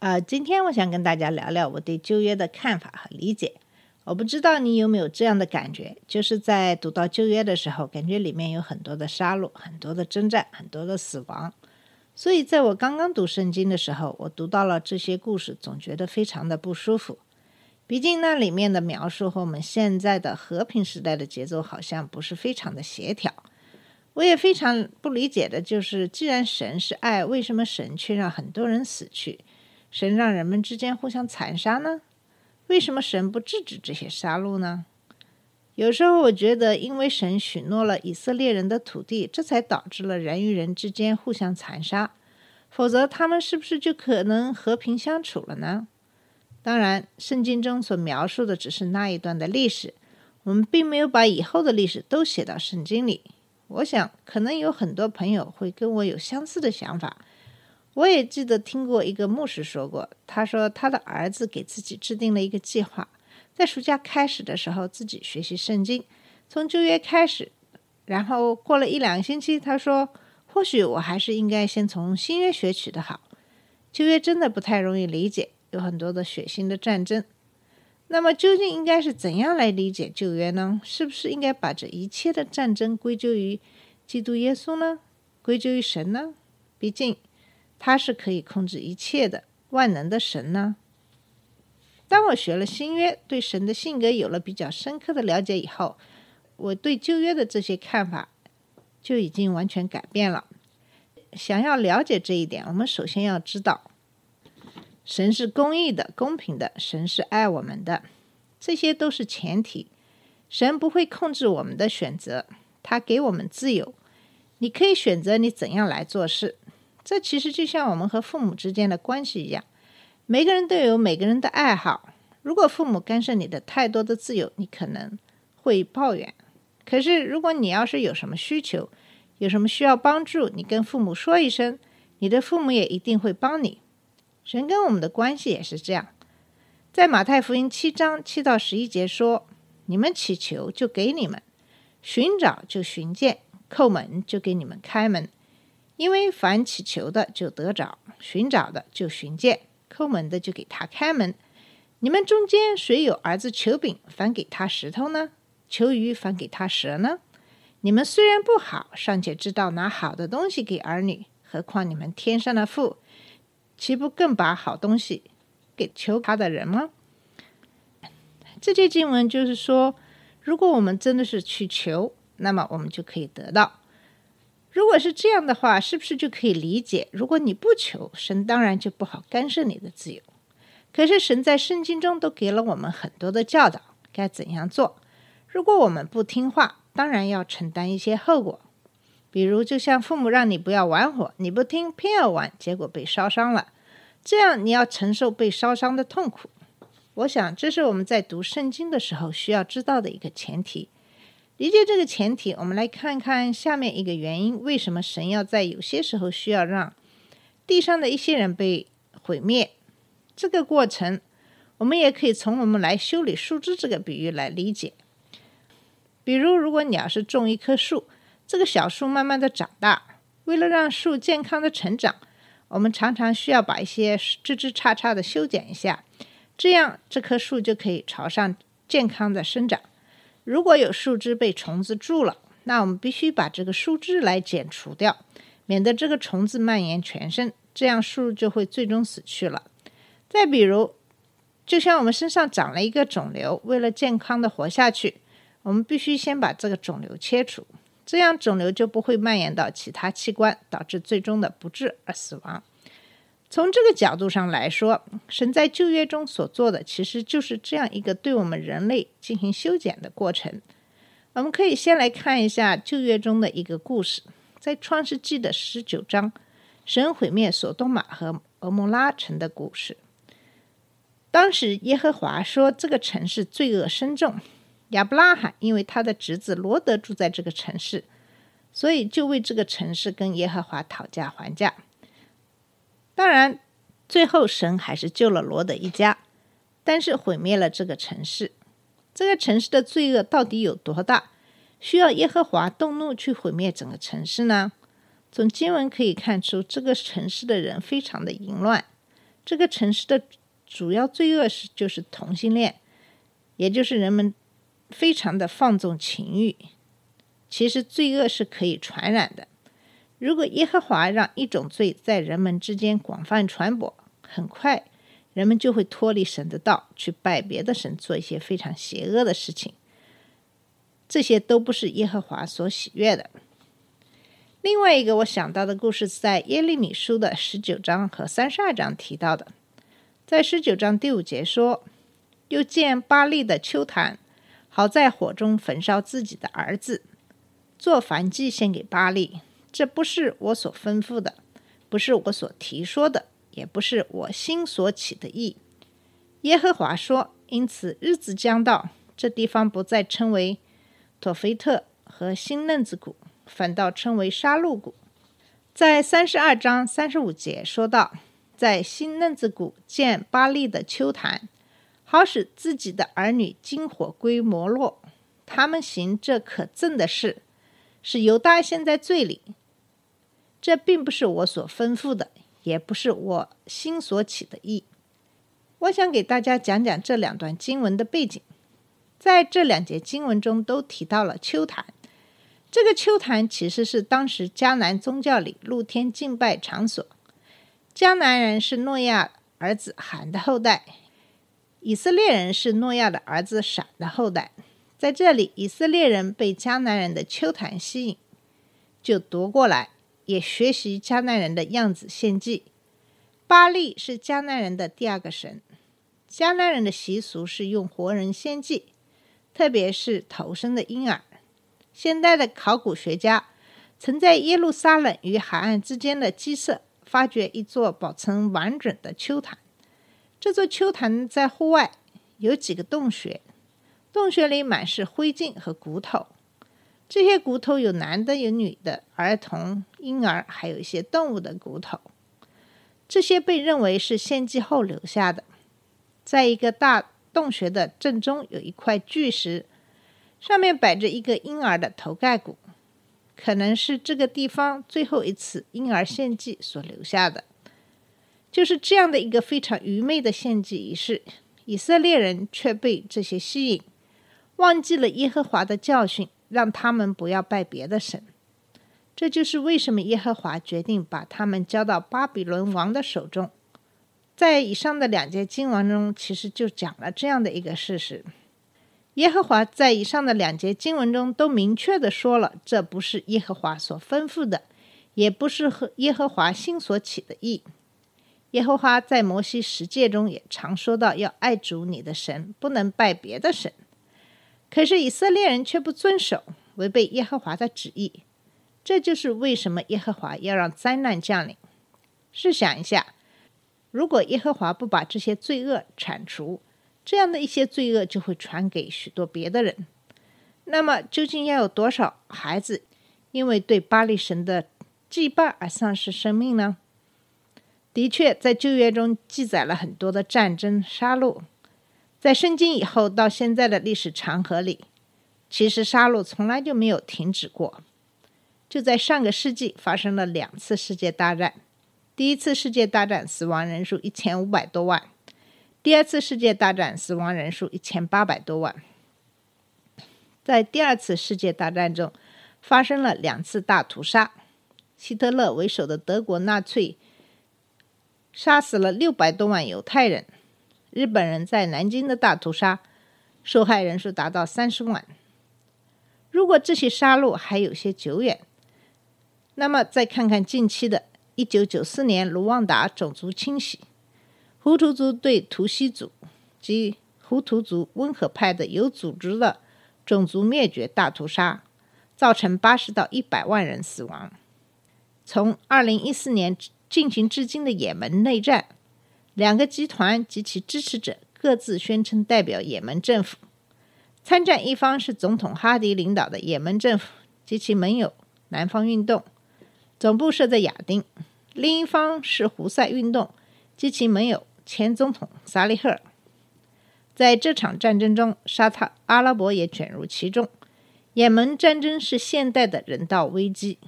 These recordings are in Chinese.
呃，今天我想跟大家聊聊我对旧约的看法和理解。我不知道你有没有这样的感觉，就是在读到旧约的时候，感觉里面有很多的杀戮、很多的征战、很多的死亡。所以在我刚刚读圣经的时候，我读到了这些故事，总觉得非常的不舒服。毕竟那里面的描述和我们现在的和平时代的节奏好像不是非常的协调。我也非常不理解的就是，既然神是爱，为什么神却让很多人死去？神让人们之间互相残杀呢？为什么神不制止这些杀戮呢？有时候我觉得，因为神许诺了以色列人的土地，这才导致了人与人之间互相残杀。否则，他们是不是就可能和平相处了呢？当然，圣经中所描述的只是那一段的历史，我们并没有把以后的历史都写到圣经里。我想，可能有很多朋友会跟我有相似的想法。我也记得听过一个牧师说过，他说他的儿子给自己制定了一个计划，在暑假开始的时候自己学习圣经，从旧约开始，然后过了一两个星期，他说或许我还是应该先从新约学起的好。旧约真的不太容易理解，有很多的血腥的战争。那么究竟应该是怎样来理解旧约呢？是不是应该把这一切的战争归咎于基督耶稣呢？归咎于神呢？毕竟他是可以控制一切的万能的神呢。当我学了新约，对神的性格有了比较深刻的了解以后，我对旧约的这些看法就已经完全改变了。想要了解这一点，我们首先要知道，神是公义的、公平的，神是爱我们的，这些都是前提。神不会控制我们的选择，他给我们自由，你可以选择你怎样来做事。这其实就像我们和父母之间的关系一样，每个人都有每个人的爱好。如果父母干涉你的太多的自由，你可能会抱怨。可是如果你要是有什么需求，有什么需要帮助，你跟父母说一声，你的父母也一定会帮你。神跟我们的关系也是这样，在马太福音七章七到十一节说：“你们祈求，就给你们；寻找，就寻见；叩门，就给你们开门。因为凡祈求的，就得着；寻找的，就寻见；叩门的，就给他开门。你们中间谁有儿子求饼，反给他石头呢？求鱼，反给他蛇呢？你们虽然不好，尚且知道拿好的东西给儿女，何况你们天上的父，岂不更把好东西给求他的人吗？这节经文就是说，如果我们真的是去求，那么我们就可以得到。如果是这样的话，是不是就可以理解？如果你不求，神当然就不好干涉你的自由。可是神在圣经中都给了我们很多的教导，该怎样做。如果我们不听话，当然要承担一些后果。比如，就像父母让你不要玩火，你不听，偏要玩，结果被烧伤了，这样你要承受被烧伤的痛苦。我想，这是我们在读圣经的时候需要知道的一个前提。理解这个前提，我们来看看下面一个原因：为什么神要在有些时候需要让地上的一些人被毁灭？这个过程，我们也可以从我们来修理树枝这个比喻来理解。比如，如果你要是种一棵树，这个小树慢慢的长大，为了让树健康的成长，我们常常需要把一些枝枝杈杈的修剪一下，这样这棵树就可以朝上健康的生长。如果有树枝被虫子蛀了，那我们必须把这个树枝来剪除掉，免得这个虫子蔓延全身，这样树就会最终死去了。再比如，就像我们身上长了一个肿瘤，为了健康的活下去，我们必须先把这个肿瘤切除，这样肿瘤就不会蔓延到其他器官，导致最终的不治而死亡。从这个角度上来说，神在旧约中所做的，其实就是这样一个对我们人类进行修剪的过程。我们可以先来看一下旧约中的一个故事，在创世纪的十九章，神毁灭索多玛和俄摩拉城的故事。当时耶和华说这个城市罪恶深重，亚伯拉罕因为他的侄子罗德住在这个城市，所以就为这个城市跟耶和华讨价还价。当然，最后神还是救了罗德一家，但是毁灭了这个城市。这个城市的罪恶到底有多大，需要耶和华动怒去毁灭整个城市呢？从经文可以看出，这个城市的人非常的淫乱。这个城市的主要罪恶是就是同性恋，也就是人们非常的放纵情欲。其实罪恶是可以传染的。如果耶和华让一种罪在人们之间广泛传播，很快。人们就会脱离神的道，去拜别的神，做一些非常邪恶的事情。这些都不是耶和华所喜悦的。另外一个我想到的故事，在耶利米书的十九章和三十二章提到的。在十九章第五节说：“又见巴利的秋坛，好在火中焚烧自己的儿子，做燔祭献给巴利。这不是我所吩咐的，不是我所提说的。”也不是我心所起的意。耶和华说：“因此日子将到，这地方不再称为妥菲特和新嫩子谷，反倒称为杀戮谷。”在三十二章三十五节说到，在新嫩子谷建巴利的秋坛，好使自己的儿女金火归摩洛。他们行这可憎的事，使犹大陷在罪里。这并不是我所吩咐的。也不是我心所起的意。我想给大家讲讲这两段经文的背景。在这两节经文中都提到了秋坛，这个秋坛其实是当时迦南宗教里露天敬拜场所。迦南人是诺亚儿子罕的后代，以色列人是诺亚的儿子闪的后代。在这里，以色列人被迦南人的秋坛吸引，就夺过来。也学习迦南人的样子献祭。巴利是迦南人的第二个神。迦南人的习俗是用活人献祭，特别是头生的婴儿。现代的考古学家曾在耶路撒冷与海岸之间的基色发掘一座保存完整的丘坛。这座丘坛在户外有几个洞穴，洞穴里满是灰烬和骨头。这些骨头有男的，有女的，儿童、婴儿，还有一些动物的骨头。这些被认为是献祭后留下的。在一个大洞穴的正中有一块巨石，上面摆着一个婴儿的头盖骨，可能是这个地方最后一次婴儿献祭所留下的。就是这样的一个非常愚昧的献祭仪式，以色列人却被这些吸引，忘记了耶和华的教训。让他们不要拜别的神，这就是为什么耶和华决定把他们交到巴比伦王的手中。在以上的两节经文中，其实就讲了这样的一个事实：耶和华在以上的两节经文中都明确的说了，这不是耶和华所吩咐的，也不是和耶和华心所起的意。耶和华在摩西十诫中也常说到，要爱主你的神，不能拜别的神。可是以色列人却不遵守，违背耶和华的旨意，这就是为什么耶和华要让灾难降临。试想一下，如果耶和华不把这些罪恶铲除，这样的一些罪恶就会传给许多别的人。那么，究竟要有多少孩子因为对巴利神的祭拜而丧失生命呢？的确，在旧约中记载了很多的战争杀戮。在圣经以后到现在的历史长河里，其实杀戮从来就没有停止过。就在上个世纪发生了两次世界大战，第一次世界大战死亡人数一千五百多万，第二次世界大战死亡人数一千八百多万。在第二次世界大战中，发生了两次大屠杀，希特勒为首的德国纳粹杀死了六百多万犹太人。日本人在南京的大屠杀，受害人数达到三十万。如果这些杀戮还有些久远，那么再看看近期的1994年卢旺达种族清洗，胡图族对图西族及胡图族温和派的有组织的种族灭绝大屠杀，造成八十到一百万人死亡。从2014年进行至今的也门内战。两个集团及其支持者各自宣称代表也门政府。参战一方是总统哈迪领导的也门政府及其盟友南方运动，总部设在亚丁；另一方是胡塞运动及其盟友前总统萨利赫。在这场战争中，沙特阿拉伯也卷入其中。也门战争是现代的人道危机。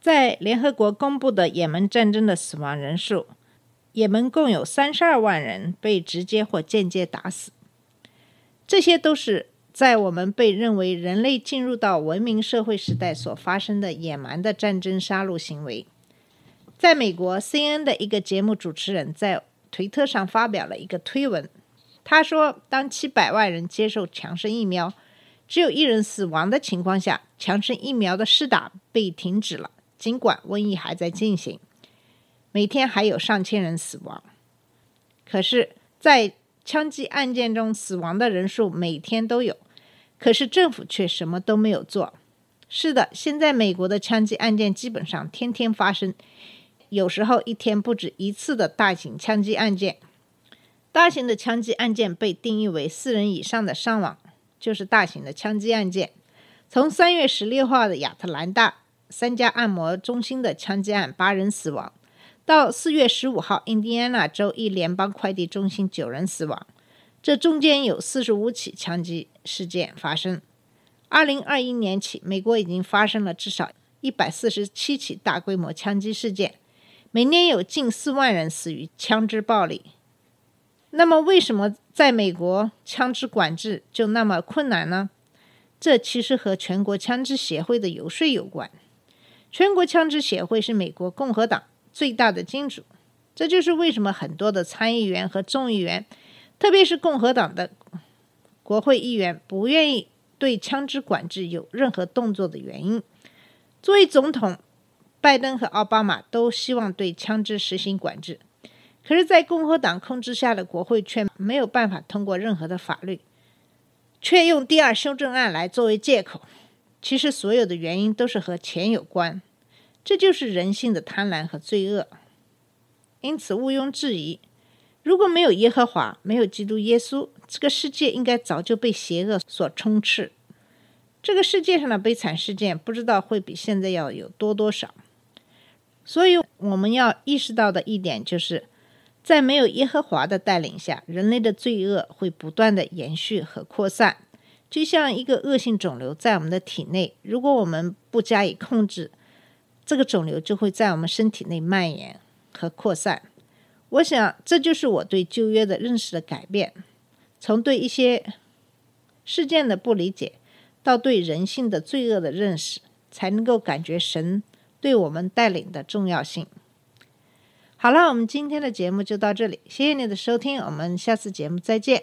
在联合国公布的也门战争的死亡人数，也门共有三十二万人被直接或间接打死。这些都是在我们被认为人类进入到文明社会时代所发生的野蛮的战争杀戮行为。在美国，CNN 的一个节目主持人在推特上发表了一个推文，他说：“当七百万人接受强生疫苗，只有一人死亡的情况下，强生疫苗的施打被停止了，尽管瘟疫还在进行，每天还有上千人死亡。可是，在枪击案件中死亡的人数每天都有，可是政府却什么都没有做。是的，现在美国的枪击案件基本上天天发生，有时候一天不止一次的大型枪击案件。大型的枪击案件被定义为四人以上的伤亡，就是大型的枪击案件。从三月十六号的亚特兰大三家按摩中心的枪击案，八人死亡。到四月十五号，印第安纳州一联邦快递中心九人死亡，这中间有四十五起枪击事件发生。二零二一年起，美国已经发生了至少一百四十七起大规模枪击事件，每年有近四万人死于枪支暴力。那么，为什么在美国枪支管制就那么困难呢？这其实和全国枪支协会的游说有关。全国枪支协会是美国共和党。最大的金主，这就是为什么很多的参议员和众议员，特别是共和党的国会议员，不愿意对枪支管制有任何动作的原因。作为总统，拜登和奥巴马都希望对枪支实行管制，可是，在共和党控制下的国会却没有办法通过任何的法律，却用第二修正案来作为借口。其实，所有的原因都是和钱有关。这就是人性的贪婪和罪恶，因此毋庸置疑，如果没有耶和华，没有基督耶稣，这个世界应该早就被邪恶所充斥。这个世界上的悲惨事件，不知道会比现在要有多多少。所以我们要意识到的一点，就是在没有耶和华的带领下，人类的罪恶会不断的延续和扩散，就像一个恶性肿瘤在我们的体内，如果我们不加以控制。这个肿瘤就会在我们身体内蔓延和扩散。我想，这就是我对旧约的认识的改变，从对一些事件的不理解，到对人性的罪恶的认识，才能够感觉神对我们带领的重要性。好了，我们今天的节目就到这里，谢谢你的收听，我们下次节目再见。